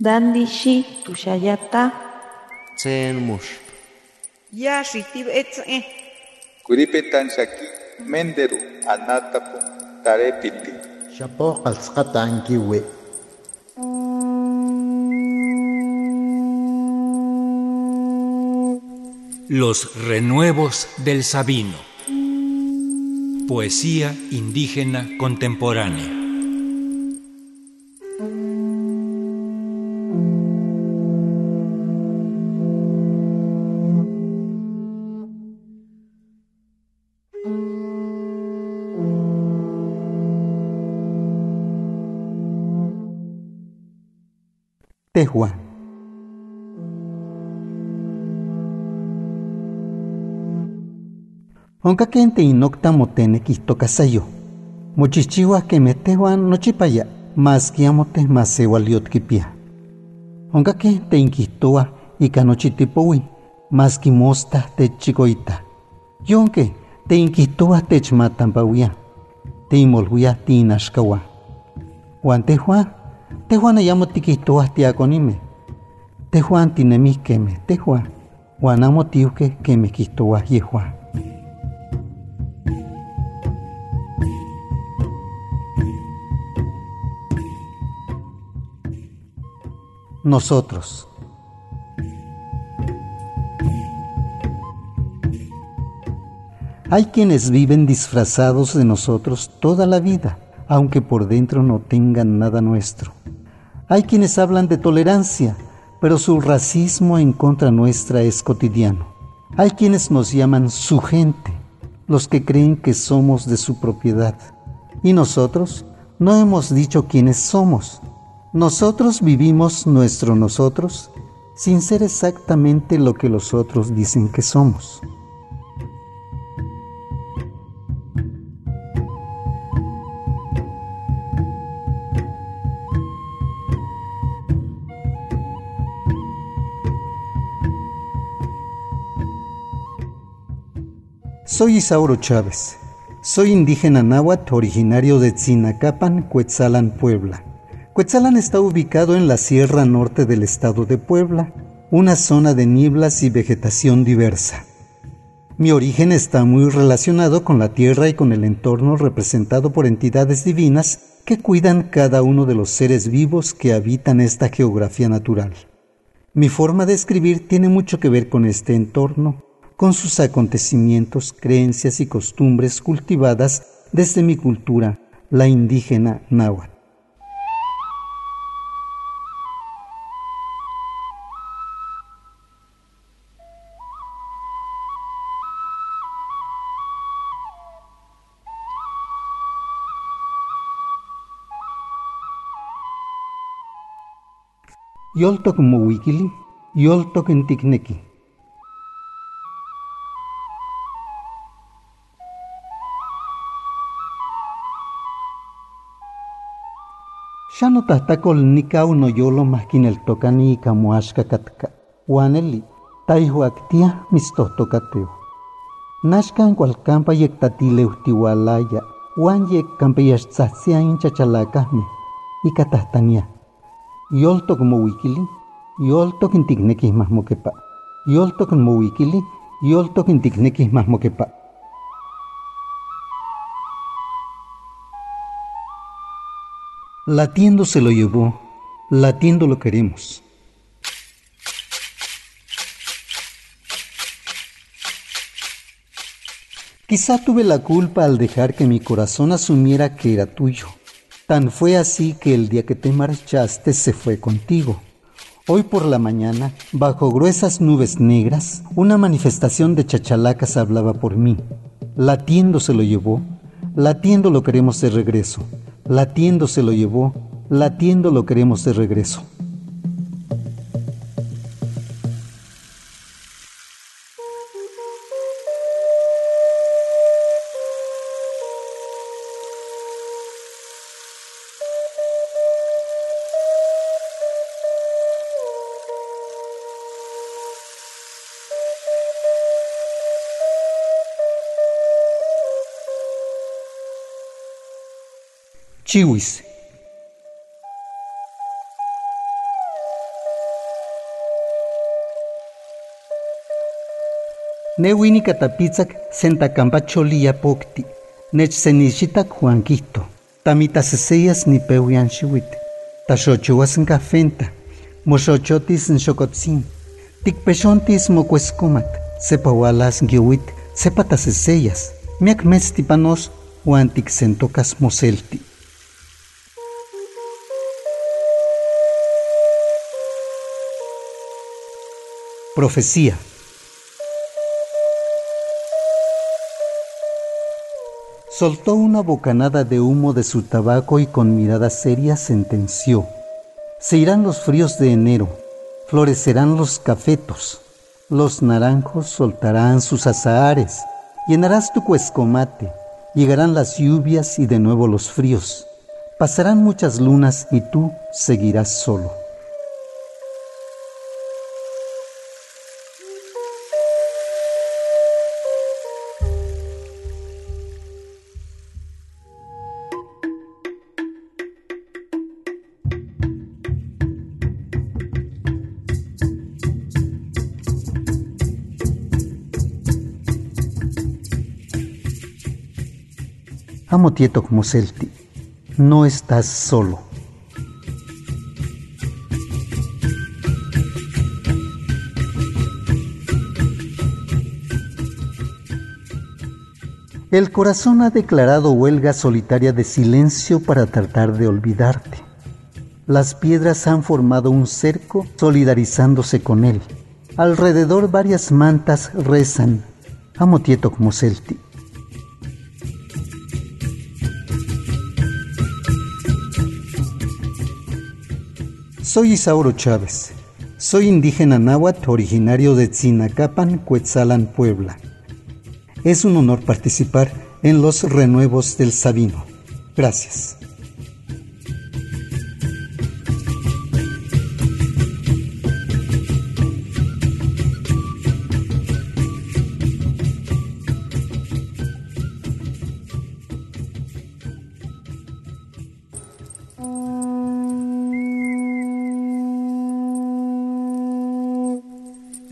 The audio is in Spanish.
Dandishi tushayata. Tsen mush. Ya shitib etze. Kuripetan shaki menderu anatapu tarepiti. Shapo qalsqata ankiwi. Los renuevos del Sabino. Poesía indígena contemporánea. Tehua. Onka kente inokta motene kistokasayo. Mochichiwa que metehuan nochipaya, más que amote más sewaliot Onka kente inkihtoa ika nochitipowi, más que mosta techikoita. Yonke te inkihtoa techmatampawia, te imolwia tinashkawa. Juan tehuan, tehuan ayamo tikihtoa tiakonime. Tehuan tinemih keme, tehuan. Juan amo tiuke keme kihtoa yehuan. nosotros. Hay quienes viven disfrazados de nosotros toda la vida, aunque por dentro no tengan nada nuestro. Hay quienes hablan de tolerancia, pero su racismo en contra nuestra es cotidiano. Hay quienes nos llaman su gente, los que creen que somos de su propiedad. Y nosotros no hemos dicho quiénes somos, nosotros vivimos nuestro nosotros sin ser exactamente lo que los otros dicen que somos. Soy Isauro Chávez. Soy indígena náhuatl originario de Tzinacapan, Cuetzalan, Puebla. Cuetzalan está ubicado en la sierra norte del estado de Puebla, una zona de nieblas y vegetación diversa. Mi origen está muy relacionado con la tierra y con el entorno representado por entidades divinas que cuidan cada uno de los seres vivos que habitan esta geografía natural. Mi forma de escribir tiene mucho que ver con este entorno, con sus acontecimientos, creencias y costumbres cultivadas desde mi cultura, la indígena náhuatl. Yoltok mowikili, yoltok intikneki. Xano tahtakol nikau no yolo el tokani kamuashka katka. Waneli, taihuaktia mistohtokateo. Nashkan kualkampa yektatile uhtiwalaya, wan yek kampa yachtzahtzia inchachalakahme, ikatahtania yoltok mowikili, yoltok intiknekih mahmokepa. Yoltok mowikili, yoltok intiknekih mahmokepa. Latiendo se lo llevó, latiendo lo queremos. Quizá tuve la culpa al dejar que mi corazón asumiera que era tuyo. Tan fue así que el día que te marchaste se fue contigo. Hoy por la mañana, bajo gruesas nubes negras, una manifestación de chachalacas hablaba por mí. Latiendo se lo llevó, latiendo lo queremos de regreso. Latiendo se lo llevó, latiendo lo queremos de regreso. Chiwis. Newini catapizac sentacampa cholia pocti, nechsenixitac juanquito, tamitaseseyas nipewian xiuit, taxochuas n cafenta, moxochotis n xocotzin, ticpexontis mocuescomat, sepawalas giuit, sepataseseyas, miac mestipanos, huan ticsentocas moselti. Profecía. Soltó una bocanada de humo de su tabaco y con mirada seria sentenció. Se irán los fríos de enero, florecerán los cafetos, los naranjos soltarán sus azahares, llenarás tu cuescomate, llegarán las lluvias y de nuevo los fríos, pasarán muchas lunas y tú seguirás solo. Amo tieto como Celti, no estás solo. El corazón ha declarado huelga solitaria de silencio para tratar de olvidarte. Las piedras han formado un cerco solidarizándose con él. Alrededor varias mantas rezan. Amo tieto como Celti. Soy Isauro Chávez. Soy indígena náhuatl originario de Tzinacapan, Cuetzalan, Puebla. Es un honor participar en los renuevos del Sabino. Gracias.